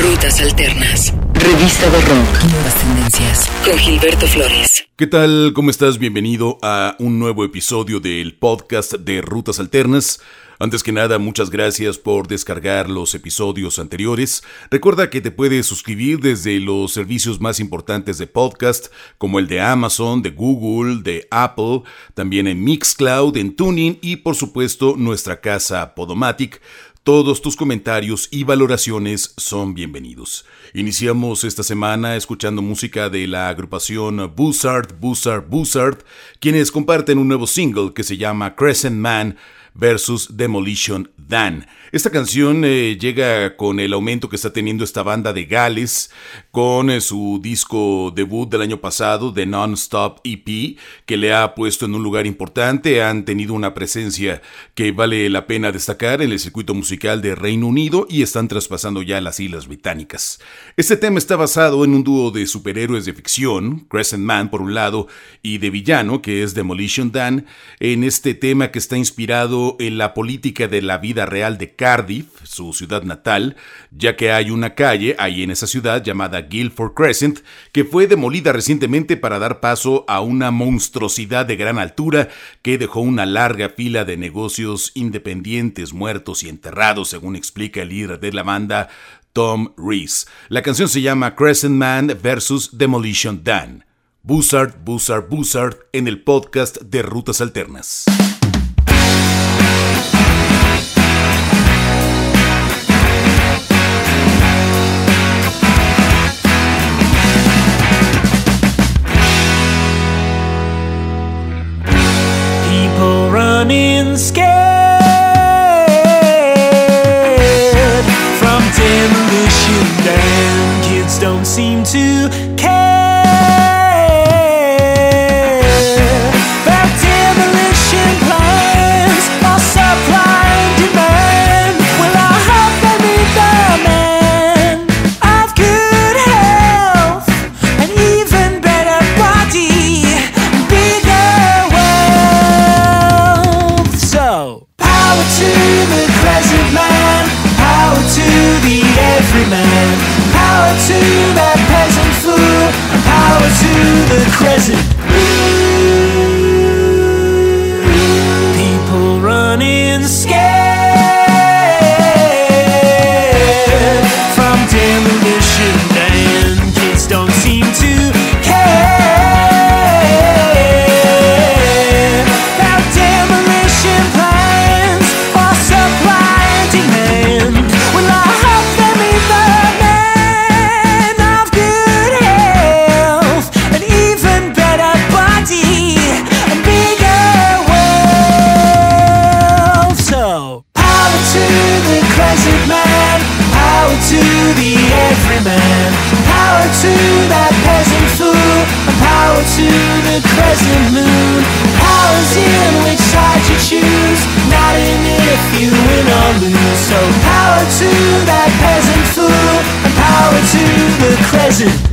Rutas Alternas. Revista de Rock. Nuevas tendencias. Con Gilberto Flores. ¿Qué tal? ¿Cómo estás? Bienvenido a un nuevo episodio del podcast de Rutas Alternas. Antes que nada, muchas gracias por descargar los episodios anteriores. Recuerda que te puedes suscribir desde los servicios más importantes de podcast, como el de Amazon, de Google, de Apple, también en Mixcloud, en Tuning y por supuesto nuestra casa Podomatic. Todos tus comentarios y valoraciones son bienvenidos. Iniciamos esta semana escuchando música de la agrupación Buzzard, Buzzard, Buzzard, quienes comparten un nuevo single que se llama Crescent Man versus Demolition Dan. Esta canción eh, llega con el aumento que está teniendo esta banda de Gales, con eh, su disco debut del año pasado, The Non-Stop EP, que le ha puesto en un lugar importante. Han tenido una presencia que vale la pena destacar en el circuito musical de Reino Unido y están traspasando ya las Islas Británicas. Este tema está basado en un dúo de superhéroes de ficción, Crescent Man por un lado, y de villano, que es Demolition Dan, en este tema que está inspirado en la política de la vida real de Cardiff, su ciudad natal, ya que hay una calle ahí en esa ciudad llamada Guildford Crescent que fue demolida recientemente para dar paso a una monstruosidad de gran altura que dejó una larga fila de negocios independientes muertos y enterrados, según explica el líder de la banda, Tom Reese. La canción se llama Crescent Man vs. Demolition Dan. Buzzard, Buzzard, Buzzard en el podcast de Rutas Alternas. Scared. From demolition and kids don't seem to man Alternas.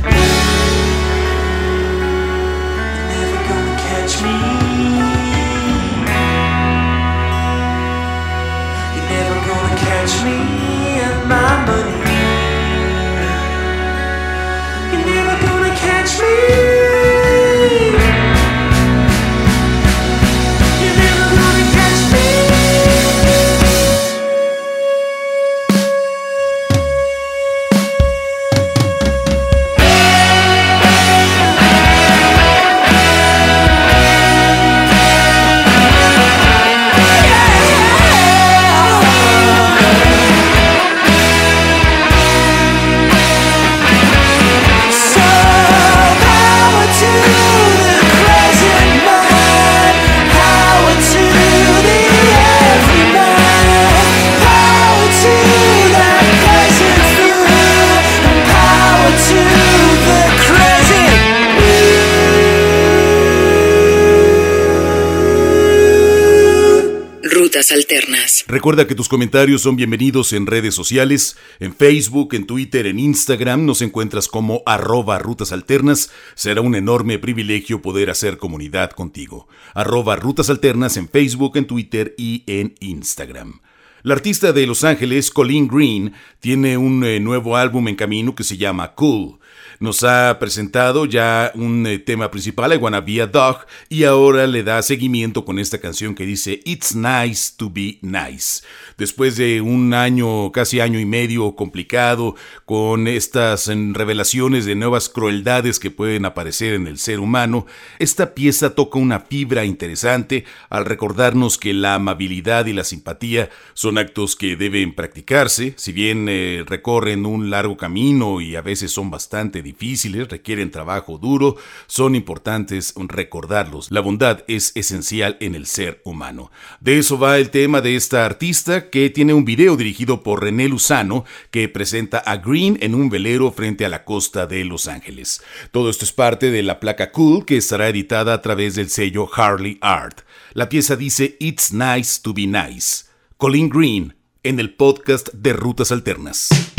Recuerda que tus comentarios son bienvenidos en redes sociales, en Facebook, en Twitter, en Instagram, nos encuentras como arroba rutas alternas. Será un enorme privilegio poder hacer comunidad contigo. Arroba rutas alternas en Facebook, en Twitter y en Instagram. La artista de Los Ángeles, Colleen Green, tiene un eh, nuevo álbum en camino que se llama Cool nos ha presentado ya un eh, tema principal, I Wanna Be a Dog, y ahora le da seguimiento con esta canción que dice It's Nice to Be Nice. Después de un año, casi año y medio complicado, con estas revelaciones de nuevas crueldades que pueden aparecer en el ser humano, esta pieza toca una fibra interesante al recordarnos que la amabilidad y la simpatía son actos que deben practicarse, si bien eh, recorren un largo camino y a veces son bastante difíciles, requieren trabajo duro, son importantes recordarlos. La bondad es esencial en el ser humano. De eso va el tema de esta artista que tiene un video dirigido por René Luzano que presenta a Green en un velero frente a la costa de Los Ángeles. Todo esto es parte de la placa Cool que estará editada a través del sello Harley Art. La pieza dice It's nice to be nice. Colin Green en el podcast de Rutas Alternas.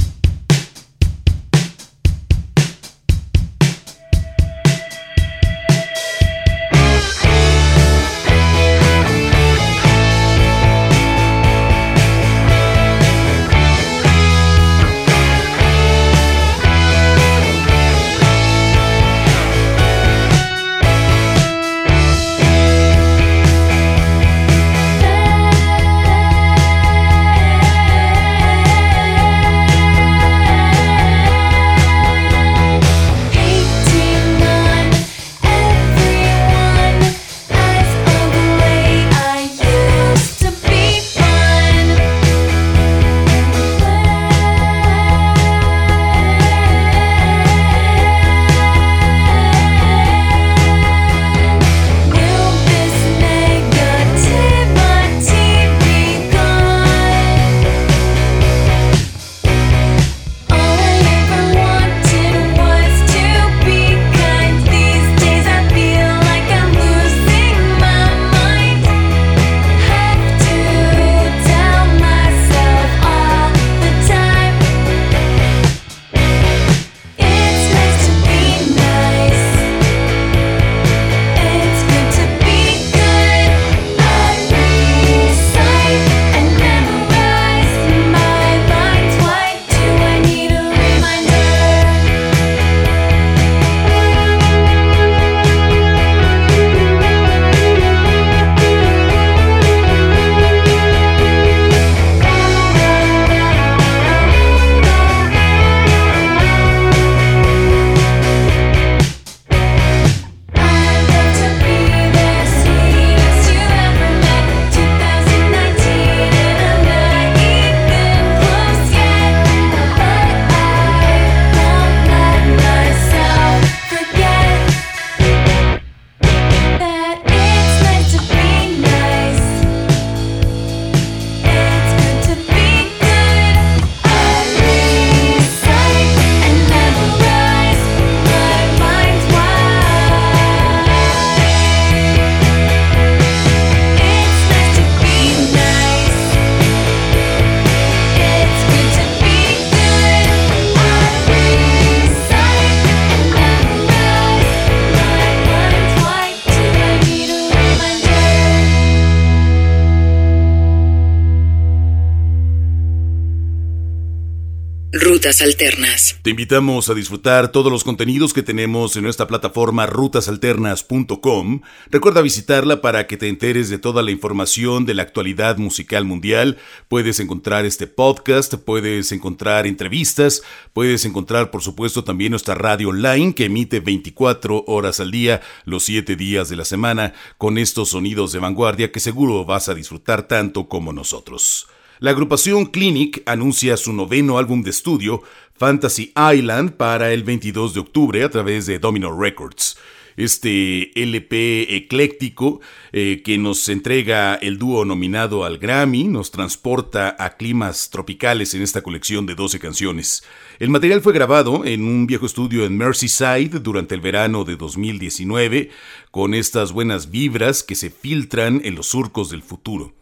Alternas. Te invitamos a disfrutar todos los contenidos que tenemos en nuestra plataforma rutasalternas.com. Recuerda visitarla para que te enteres de toda la información de la actualidad musical mundial. Puedes encontrar este podcast, puedes encontrar entrevistas, puedes encontrar por supuesto también nuestra radio online que emite 24 horas al día, los 7 días de la semana, con estos sonidos de vanguardia que seguro vas a disfrutar tanto como nosotros. La agrupación Clinic anuncia su noveno álbum de estudio, Fantasy Island, para el 22 de octubre a través de Domino Records. Este LP ecléctico eh, que nos entrega el dúo nominado al Grammy nos transporta a climas tropicales en esta colección de 12 canciones. El material fue grabado en un viejo estudio en Merseyside durante el verano de 2019, con estas buenas vibras que se filtran en los surcos del futuro.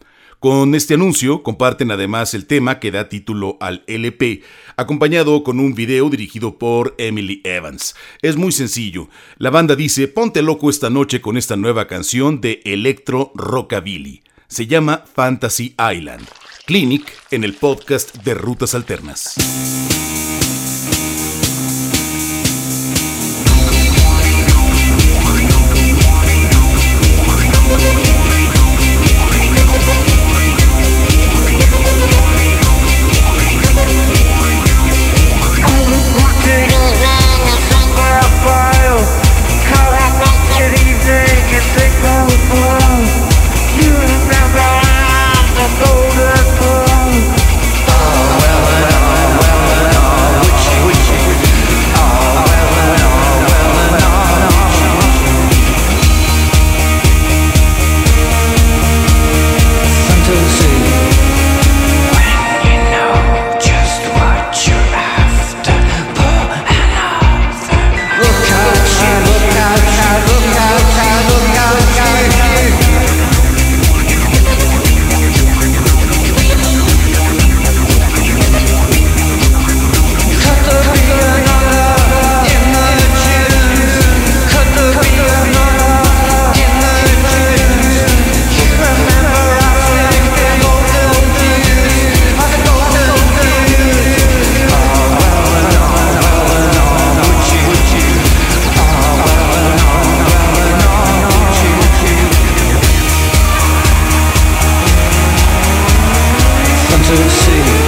Con este anuncio comparten además el tema que da título al LP, acompañado con un video dirigido por Emily Evans. Es muy sencillo. La banda dice, ponte loco esta noche con esta nueva canción de Electro Rockabilly. Se llama Fantasy Island. Clinic en el podcast de Rutas Alternas. to see.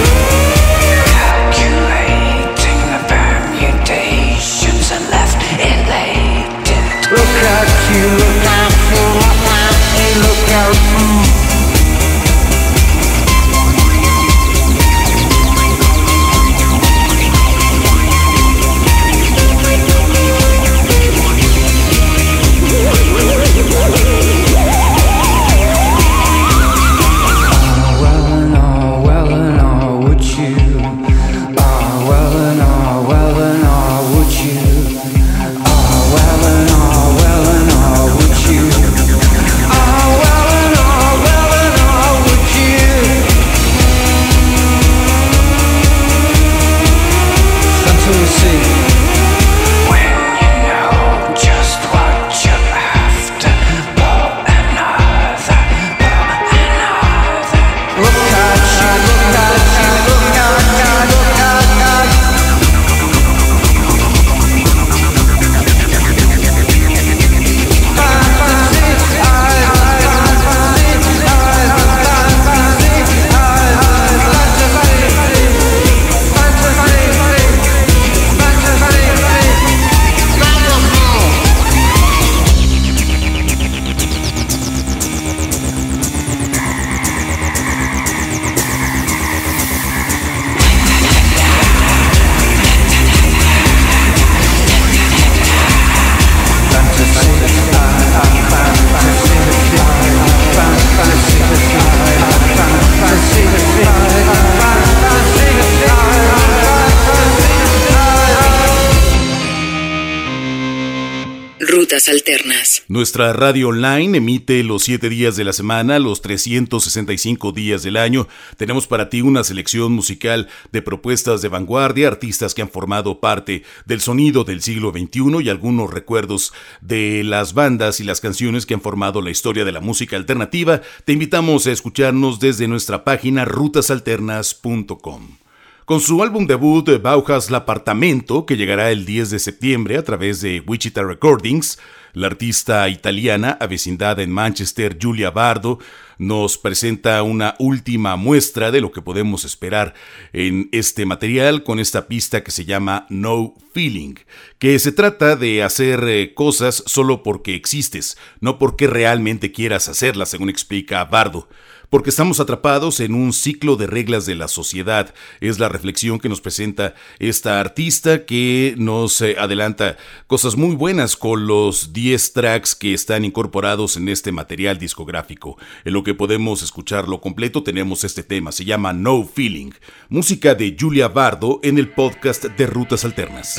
Alternas. Nuestra radio online emite los 7 días de la semana, los 365 días del año. Tenemos para ti una selección musical de propuestas de vanguardia, artistas que han formado parte del sonido del siglo XXI y algunos recuerdos de las bandas y las canciones que han formado la historia de la música alternativa. Te invitamos a escucharnos desde nuestra página rutasalternas.com. Con su álbum debut Bauhaus L'Appartamento, que llegará el 10 de septiembre a través de Wichita Recordings, la artista italiana avecindada en Manchester, Giulia Bardo, nos presenta una última muestra de lo que podemos esperar en este material con esta pista que se llama No Feeling, que se trata de hacer eh, cosas solo porque existes, no porque realmente quieras hacerlas, según explica Bardo porque estamos atrapados en un ciclo de reglas de la sociedad. Es la reflexión que nos presenta esta artista que nos eh, adelanta cosas muy buenas con los 10 tracks que están incorporados en este material discográfico. En lo que podemos escucharlo completo tenemos este tema, se llama No Feeling, música de Julia Bardo en el podcast de Rutas Alternas.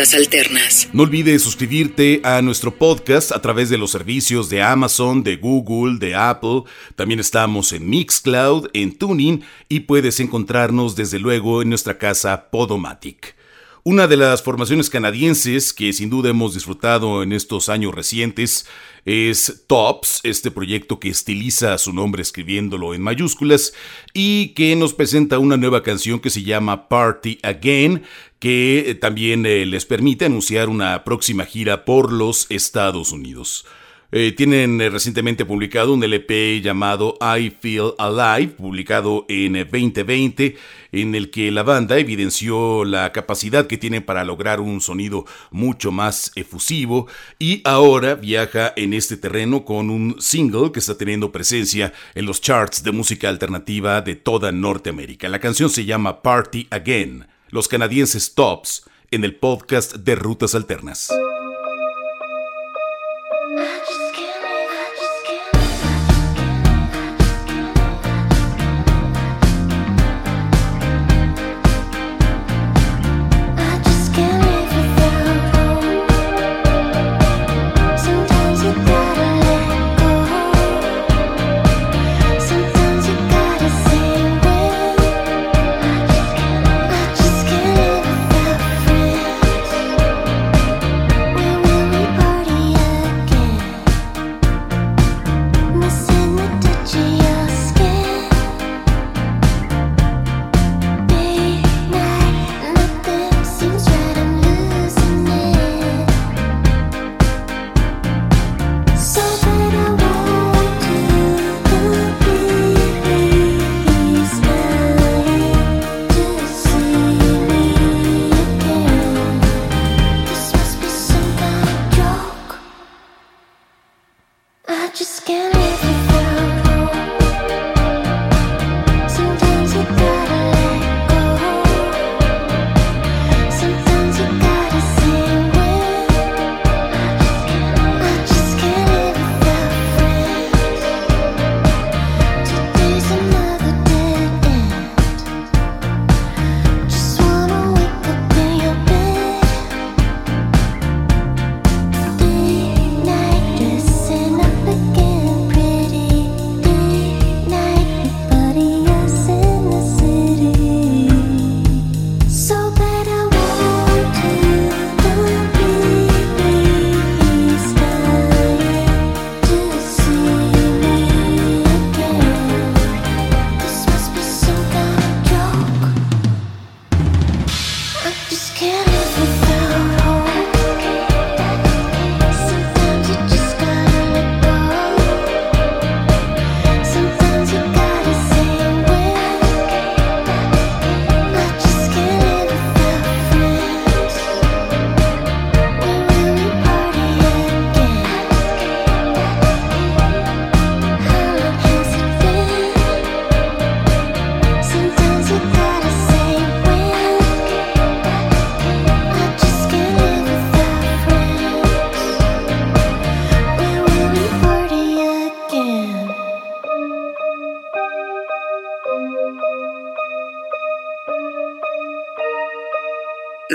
Alternas. No olvides suscribirte a nuestro podcast a través de los servicios de Amazon, de Google, de Apple. También estamos en Mixcloud, en Tuning y puedes encontrarnos desde luego en nuestra casa Podomatic. Una de las formaciones canadienses que sin duda hemos disfrutado en estos años recientes es Tops, este proyecto que estiliza su nombre escribiéndolo en mayúsculas y que nos presenta una nueva canción que se llama Party Again, que también eh, les permite anunciar una próxima gira por los Estados Unidos. Eh, tienen eh, recientemente publicado un LP llamado I Feel Alive, publicado en 2020, eh, en el que la banda evidenció la capacidad que tiene para lograr un sonido mucho más efusivo y ahora viaja en este terreno con un single que está teniendo presencia en los charts de música alternativa de toda Norteamérica. La canción se llama Party Again. Los canadienses Tops en el podcast de Rutas Alternas.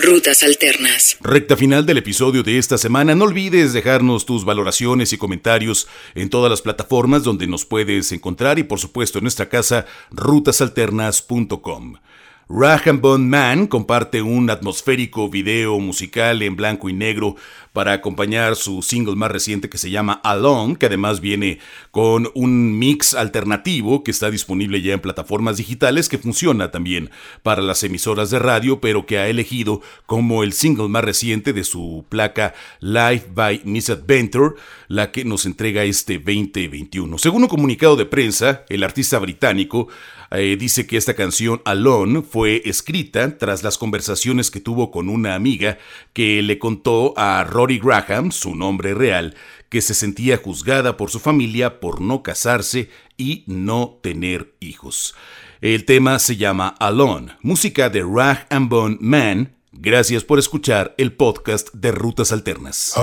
Rutas Alternas. Recta final del episodio de esta semana. No olvides dejarnos tus valoraciones y comentarios en todas las plataformas donde nos puedes encontrar y por supuesto en nuestra casa rutasalternas.com. Bone Man comparte un atmosférico video musical en blanco y negro para acompañar su single más reciente que se llama Alone, que además viene con un mix alternativo que está disponible ya en plataformas digitales que funciona también para las emisoras de radio, pero que ha elegido como el single más reciente de su placa Live by Miss Adventure, la que nos entrega este 2021. Según un comunicado de prensa, el artista británico eh, dice que esta canción Alone fue escrita tras las conversaciones que tuvo con una amiga que le contó a Graham, su nombre real, que se sentía juzgada por su familia por no casarse y no tener hijos. El tema se llama Alone, música de Rag and Bone Man. Gracias por escuchar el podcast de Rutas Alternas.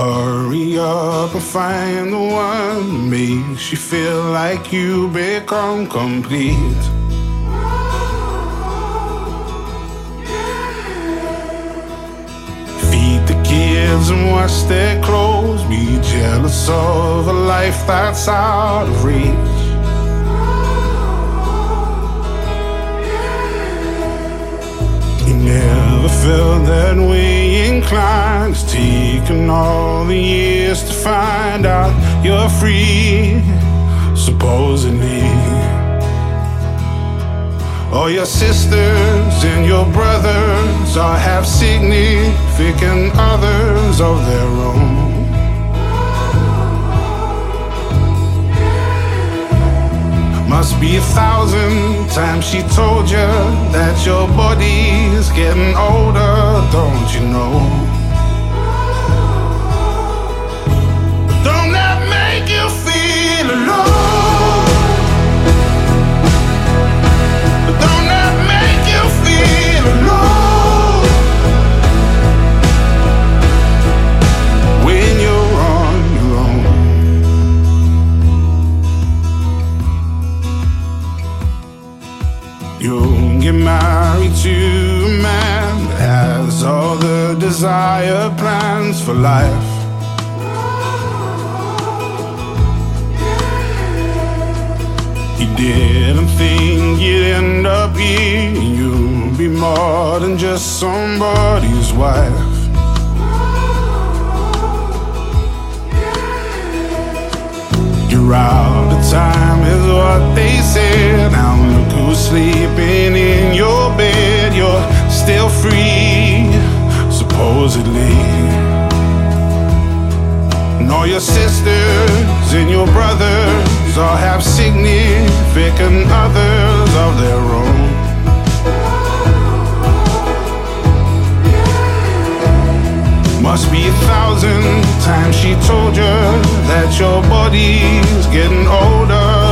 Friends and wash their clothes. Be jealous of a life that's out of reach. You never felt that way inclined. It's taken all the years to find out you're free, supposedly. All your sisters and your brothers all have significant others of their own. Must be a thousand times she told you that your body's getting older, don't you know? Plans for life. You didn't think you'd end up here. You'll be more than just somebody's wife. You're out of time, is what they said. Now look who's sleeping in your bed. You're still free, supposedly. All your sisters and your brothers all have significant others of their own. Must be a thousand times she told you that your body's getting older,